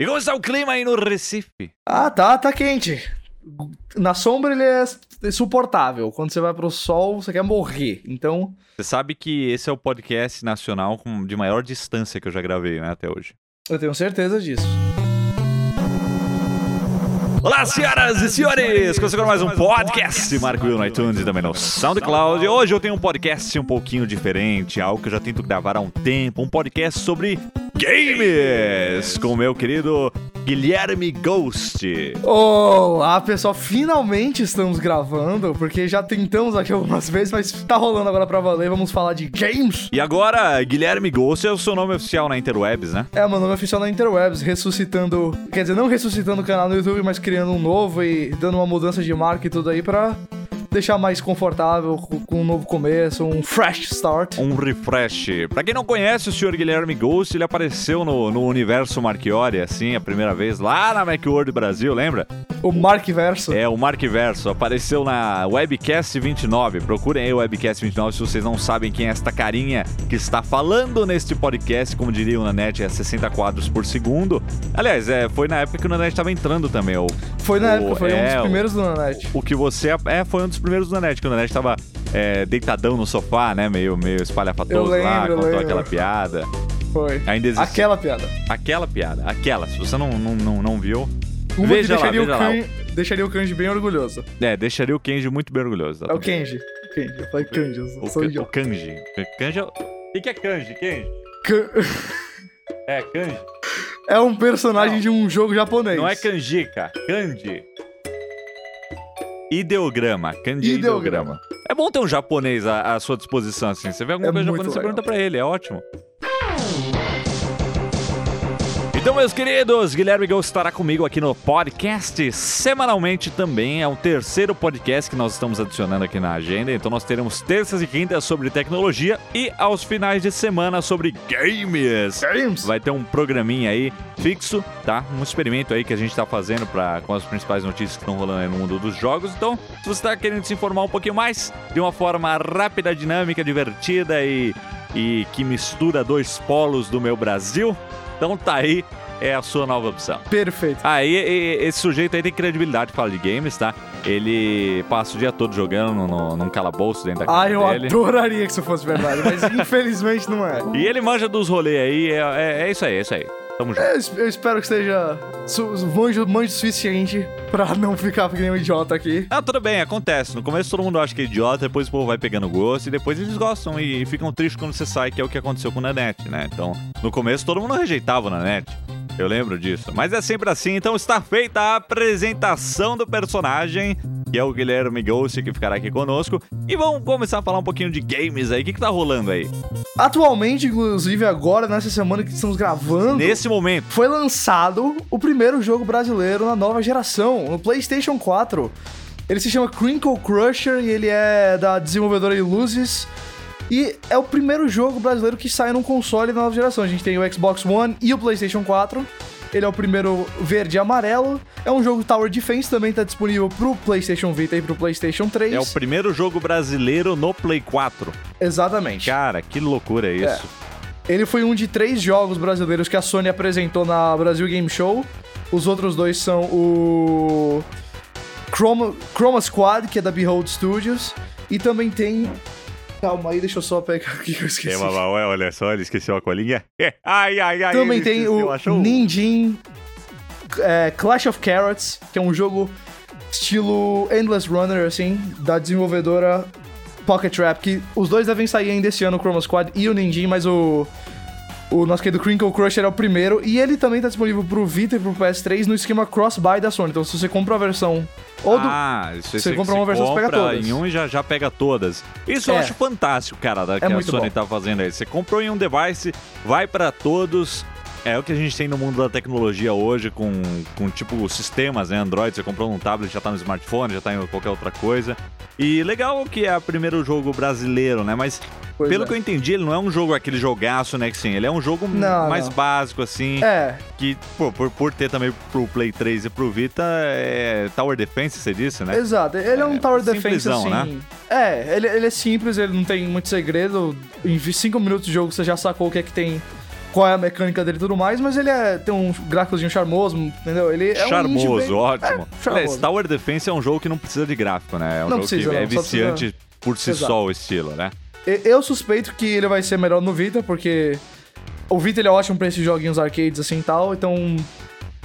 E como está o clima aí no Recife? Ah, tá, tá quente. Na sombra ele é suportável. Quando você vai pro sol, você quer morrer. Então, Você sabe que esse é o podcast nacional de maior distância que eu já gravei, né, até hoje. eu tenho certeza disso. Olá, senhoras e senhores! Começando mais um podcast Marco Will no iTunes e também no SoundCloud. Hoje eu tenho um podcast um pouquinho diferente, algo que eu já tento gravar há um tempo, um podcast sobre games com o meu querido Guilherme Ghost. Oh, ah, pessoal, finalmente estamos gravando, porque já tentamos aqui algumas vezes, mas tá rolando agora pra valer. Vamos falar de games. E agora, Guilherme Ghost é o seu nome oficial na Interwebs, né? É, meu nome é oficial na Interwebs, ressuscitando. Quer dizer, não ressuscitando o canal no YouTube, mas criando um novo e dando uma mudança de marca e tudo aí pra deixar mais confortável, com, um novo começo, um fresh start. Um refresh. Pra quem não conhece o senhor Guilherme Ghost, ele apareceu no, no universo Marchiori, assim, a primeira vez, lá na Macworld Brasil, lembra? O Mark Verso. É, o Markverso apareceu na Webcast 29. Procurem aí o Webcast 29 se vocês não sabem quem é esta carinha que está falando neste podcast. Como diriam na net, é 60 quadros por segundo. Aliás, é, foi na época que o Nanete estava entrando também. O, Foi na o- época, foi um é, dos o- primeiros do Nanete. o que você. É, foi um dos primeiros do Nanete, que o Nanete estava é, deitadão no sofá, né? Meio, meio espalhafatoso lá, contou lembro. aquela piada. Foi. Ainda existe. Aquela piada. Aquela piada, aquela. Se você não, não, não, não viu. Uma Veja que lá, deixaria, veja o lá. Kanji, deixaria o Kanji bem orgulhoso. É, deixaria o Kenji muito bem orgulhoso. É o Kenji. O Kenji. Eu falei Kanji, eu O, sou o idiota. kanji. Kanji é... O que, que é kanji, Kenji? Kan- É, kanji. É um personagem Não. de um jogo japonês. Não é kanji, cara. Kanji. Ideograma. Kanji Ideograma. É bom ter um japonês à, à sua disposição, assim. Você vê alguma É coisa japonesa, você pergunta pra ele. É ótimo. Então, meus queridos, Guilherme Ghost estará comigo aqui no podcast semanalmente também. É o terceiro podcast que nós estamos adicionando aqui na agenda. Então, nós teremos terças e quintas sobre tecnologia e aos finais de semana sobre games. Games. Vai ter um programinha aí fixo, tá? Um experimento aí que a gente tá fazendo pra, com as principais notícias que estão rolando aí no mundo dos jogos. Então, se você tá querendo se informar um pouquinho mais, de uma forma rápida, dinâmica, divertida e, e que mistura dois polos do meu Brasil, então tá aí, é a sua nova opção. Perfeito. Aí, e- esse sujeito aí tem credibilidade pra falar de games, tá? Ele passa o dia todo jogando no, no, num calabouço dentro da casa Ah, eu dele. adoraria que isso fosse verdade, mas infelizmente não é. E ele manja dos rolês aí, é, é, é isso aí, é isso aí. Tamo junto. Eu, es- eu espero que seja manjo, manjo suficiente pra não ficar que nem um idiota aqui. Ah, tudo bem, acontece. No começo todo mundo acha que é idiota, depois o povo vai pegando gosto e depois eles gostam e ficam tristes quando você sai, que é o que aconteceu com o Nanete, né? Então, no começo todo mundo rejeitava o Nanete. Eu lembro disso. Mas é sempre assim, então está feita a apresentação do personagem, que é o Guilherme Ghost, que ficará aqui conosco. E vamos começar a falar um pouquinho de games aí. O que, que tá rolando aí? Atualmente, inclusive agora, nessa semana que estamos gravando, Nesse momento. foi lançado o primeiro jogo brasileiro na nova geração, no PlayStation 4. Ele se chama Crinkle Crusher e ele é da desenvolvedora Illusis. E é o primeiro jogo brasileiro que sai num console da nova geração. A gente tem o Xbox One e o PlayStation 4. Ele é o primeiro verde e amarelo. É um jogo Tower Defense, também tá disponível pro PlayStation Vita e pro PlayStation 3. É o primeiro jogo brasileiro no Play 4. Exatamente. Cara, que loucura é isso. Ele foi um de três jogos brasileiros que a Sony apresentou na Brasil Game Show. Os outros dois são o Chroma, Chroma Squad, que é da Behold Studios, e também tem. Calma aí, deixa eu só pegar aqui que eu esqueci. É, mas, mas, olha só, ele esqueceu a colinha. Ai, ai, ai. Também tem esqueceu, o achou? Ninjin é, Clash of Carrots, que é um jogo estilo Endless Runner, assim, da desenvolvedora Pocket Trap, que os dois devem sair ainda esse ano, o Chroma Squad e o Ninjin, mas o, o nosso querido Crinkle Crusher é o primeiro, e ele também tá disponível pro Vita e pro PS3 no esquema cross-buy da Sony, então se você compra a versão ou do... Ah, isso você compra uma versão, você pega compra todas. em um e já, já pega todas. Isso eu É. acho fantástico, cara, da, que a Sony bom. tá fazendo aí. Você comprou em um device, vai pra todos. É o que a gente tem no mundo da tecnologia hoje, com, com tipo sistemas, né? Android, você comprou num tablet, já tá no smartphone, já tá em qualquer outra coisa. E legal que é o primeiro jogo brasileiro, né? Mas Pois pelo é. que eu entendi, ele não é um jogo aquele jogaço, né? Que sim, ele é um jogo Não, mais não. básico, assim. É, Que, pô, por, por ter também pro Play 3 e pro Vita, é Tower Defense, você disse, né? Exato, ele é um É, Tower Defense simplesão, assim. né? É, ele, ele é simples, ele não tem muito segredo. Em 5 minutos de jogo você já sacou o que é que tem qual é a mecânica dele e tudo mais, mas ele é, tem um gráficozinho charmoso, entendeu? Ele é charmoso, um bem- ótimo. É, charmoso. Tower Defense é um jogo que não precisa de gráfico, né? É um Não jogo precisa, que é não, só viciante por si Exato. só o estilo, né? Eu suspeito que ele vai ser melhor no Vita, porque o Vita ele é ótimo pra esses joguinhos arcades assim e tal, então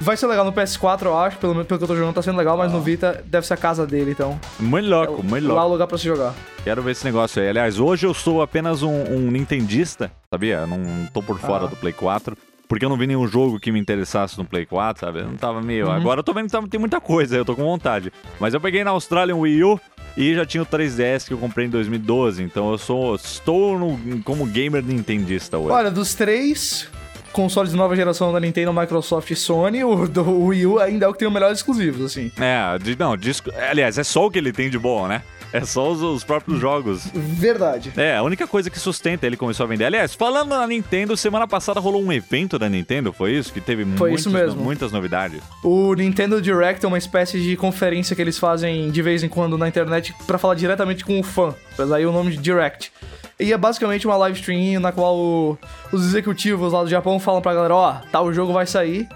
vai ser legal no PS4, eu acho, pelo menos pelo que eu tô jogando tá sendo legal, mas no Vita deve ser a casa dele, então. Muito louco, muito Lá louco. é o lugar pra se jogar. Quero ver esse negócio aí. Aliás, hoje eu sou apenas um, um nintendista, sabia? Eu não tô por fora Ah. do Play 4. Porque eu não vi nenhum jogo que me interessasse no Play 4, sabe? Eu não tava meio. Uhum. Agora eu tô vendo que tá- tem muita coisa, eu tô com vontade. Mas eu peguei na Austrália um Wii U e já tinha o 3DS que eu comprei em 2012. Então eu sou. Estou no- como gamer nintendista hoje. Olha, dos três consoles de nova geração da Nintendo, Microsoft e Sony, o do Wii U ainda é o que tem os melhores exclusivos, assim. É, de- não, disco. Aliás, é só o que ele tem de bom, né? É só os, os próprios jogos. Verdade. É, a única coisa que sustenta ele começou a vender. Aliás, falando na Nintendo, semana passada rolou um evento da Nintendo, foi isso? Que teve Foi muitos- isso mesmo. muitas novidades. O Nintendo Direct é uma espécie de conferência que eles fazem de vez em quando na internet pra falar diretamente com o fã. Mas aí o nome de Direct. E é basicamente uma live stream na qual o- os executivos lá do Japão falam pra galera, ó, tal jogo vai sair.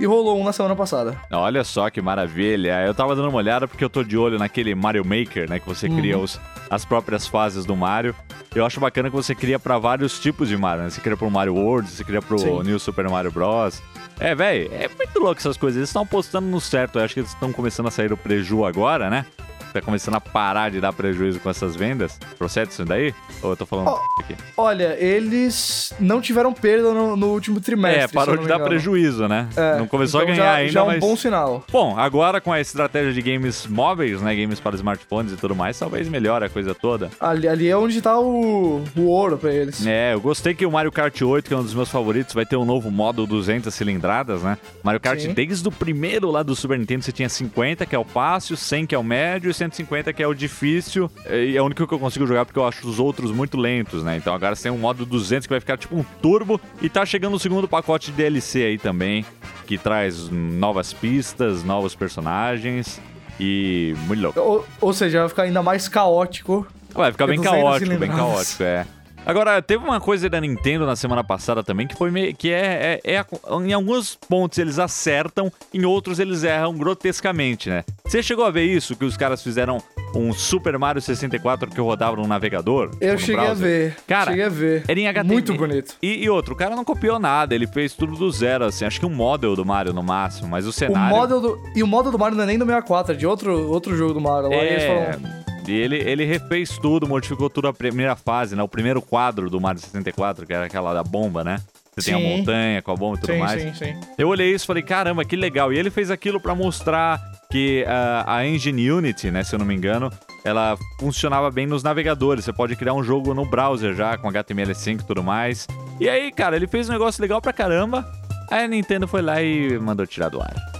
E rolou um na semana passada. Olha só que maravilha. Eu tava dando uma olhada porque eu tô de olho naquele Mario Maker, né? Que você cria Uhum. os, as próprias fases do Mario. Eu acho bacana que você cria pra vários tipos de Mario, né? Você cria pro Mario World, você cria pro Sim. New Super Mario Bros. É, velho, é muito louco essas coisas. Eles estão apostando no certo. Eu acho que eles estão começando a sair do preju agora, né? Tá começando a parar de dar prejuízo com essas vendas. Procede isso daí? Ou eu tô falando Ó, aqui? Olha, eles não tiveram perda no, no último trimestre. É, parou de dar engano. prejuízo, né? É, Não começou então a ganhar já, ainda, já é um mas... bom sinal. Bom, agora com a estratégia de games móveis, né? Games para smartphones e tudo mais, talvez melhore a coisa toda. Ali, ali é onde tá o, o ouro pra eles. É, eu gostei que o Mario Kart 8, que é um dos meus favoritos, vai ter um novo modo 200 cilindradas, né? Mario Kart, Sim. desde o primeiro lá do Super Nintendo, você tinha 50, que é o fácil, 100, que é o médio, e 150, que é o difícil. E é o único que eu consigo jogar porque eu acho os outros muito lentos, né? Então agora você tem um modo 200 que vai ficar tipo um turbo. E tá chegando o segundo pacote de DLC aí também, que traz novas pistas, novos personagens. E muito louco. Ou, ou seja, vai ficar ainda mais caótico. Vai ficar bem 200 caótico, bem caótico, é. Agora, teve uma coisa da Nintendo na semana passada também que foi meio. que é, é, é a- Em alguns pontos eles acertam, em outros eles erram grotescamente, né? Você chegou a ver isso? Que os caras fizeram um Super Mario 64 que rodava no navegador? Eu cheguei a browser? ver. Cara, cheguei a ver. Era em HTML. Muito bonito. E, e outro, o cara não copiou nada, ele fez tudo do zero, assim. Acho que um model do Mario no máximo, mas o O cenário. model do, e o model do Mario não é nem do 64, é de outro, outro jogo do Mario. Lá, eles É, falam, e ele, ele refez tudo, modificou tudo a primeira fase, né? O primeiro quadro do Mario 64, que era aquela da bomba, né? Você tem a Sim. montanha com a bomba e tudo sim, mais. sim, sim. Eu olhei isso e falei, caramba, que legal. E ele fez aquilo pra mostrar que ah, a engine Unity, né, se eu não me engano, ela funcionava bem nos navegadores. Você pode criar um jogo no browser já, com HTML5 e tudo mais. E aí, cara, ele fez um negócio legal pra caramba. Aí a Nintendo foi lá e mandou tirar do ar.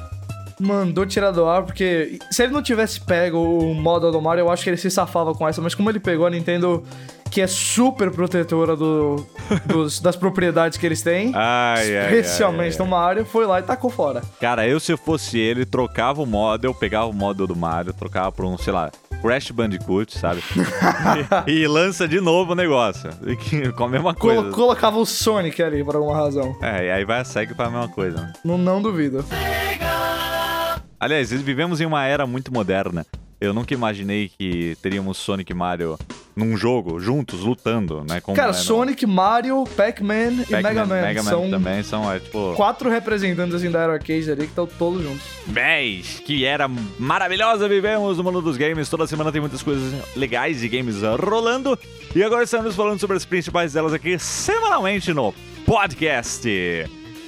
Mandou tirar do ar, porque se ele não tivesse pego o model do Mario, eu acho que ele se safava com essa. Mas como ele pegou a Nintendo, que é super protetora do, dos- das propriedades que eles têm, Ai, ai, especialmente no Mario, foi lá e tacou fora. Cara, eu se eu fosse ele, trocava o model, pegava o model do Mario, trocava por um, sei lá, Crash Bandicoot, sabe? e, e lança de novo o negócio. E Com a mesma coisa. Colo- colocava o Sonic ali, por alguma razão. É, e aí vai segue pra mesma coisa. né? Não, não duvido. Aliás, vivemos em uma era muito moderna. Eu nunca imaginei que teríamos Sonic e Mario num jogo, juntos, lutando, né? Cara, Sonic, Mario, Pac-Man e Pac-Man, Mega Man. Mega Man são também são, é, tipo... quatro representantes assim, da Era Arcade ali que estão todos juntos. 10, que era maravilhosa, vivemos no mundo dos games. Toda semana tem muitas coisas legais de games rolando. E agora estamos falando sobre as principais delas aqui semanalmente no podcast.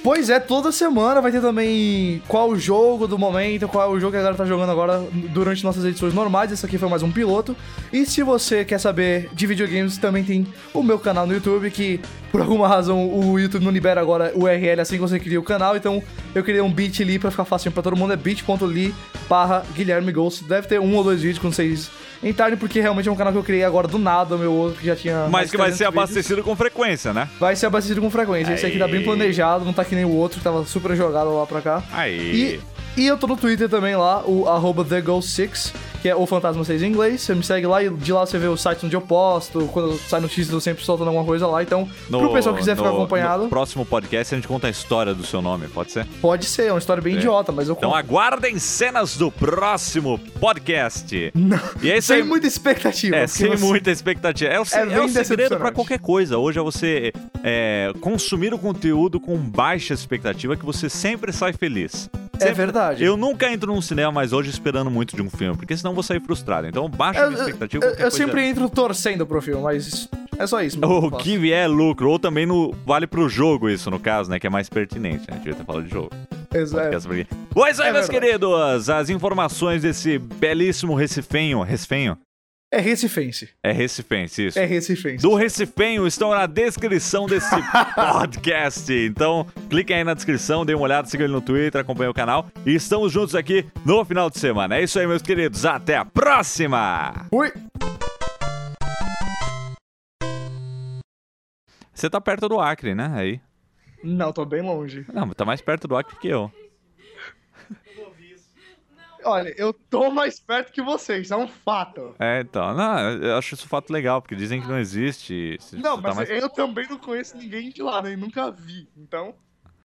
Pois é, toda semana vai ter também qual o jogo do momento, qual é o jogo que a galera tá jogando agora durante nossas edições normais. Esse aqui foi mais um piloto. E se você quer saber de videogames, também tem o meu canal no YouTube, que por alguma razão o YouTube não libera agora o URL assim que você cria o canal. Então eu criei um bit.ly pra ficar fácil pra todo mundo. É bit.ly barra Guilherme Ghost. Deve ter um ou dois vídeos com vocês entrarem, porque realmente é um canal que eu criei agora do nada, meu outro que já tinha. Mas que vai 300 ser vídeos. abastecido com frequência, né? Vai ser abastecido com frequência. Esse aqui tá bem Aí. planejado, não tá que nem o outro que tava super jogado lá pra cá. Aí. E, e eu tô no Twitter também lá, o arroba TheGo6, que é O Fantasma 6 em inglês. Você me segue lá e de lá você vê o site onde eu posto. Quando sai notícias, eu sempre soltando alguma coisa lá. Então, pro pessoal que quiser ficar no- acompanhado, No próximo podcast a gente conta a história do seu nome, pode ser? pode ser. É uma história bem idiota, mas eu Então conto. aguardem cenas do próximo podcast. Não, E é isso aí. sem muita expectativa. É, sem você- muita expectativa. É o, É é o segredo pra qualquer coisa. Hoje é você é, consumir o conteúdo com baixa expectativa que você sempre sai feliz. É Sempre- verdade. Eu nunca entro num cinema mais hoje esperando muito de um filme, porque senão vou sair frustrado. Então baixa a minha expectativa. eu- eu sempre entro torcendo pro filme, mas é só isso. O que vier é lucro, ou também no, vale pro jogo isso, no caso, né? Que é mais pertinente, né? A gente devia ter falado de jogo. Exato. Pois aí, É meus verdade. queridos, as informações desse belíssimo Recifenho. Recifenho? É recifense. É Recifense, isso. É recifense. do Recifenho estão na descrição desse podcast. Então, cliquem aí na descrição, dê uma olhada, sigam ele no Twitter, acompanhem o canal. E estamos juntos aqui no final de semana. É isso aí, meus queridos. Até a próxima! Fui. Você tá perto do Acre, né? Aí. Não, tô bem longe. Não, tá mais perto do Acre que eu. Olha, eu tô mais perto que vocês, é um fato. É, então. Não, eu acho isso um fato legal, porque dizem que não existe. Não, tá mas mais- eu também não conheço ninguém de lá, nem nunca vi. Então,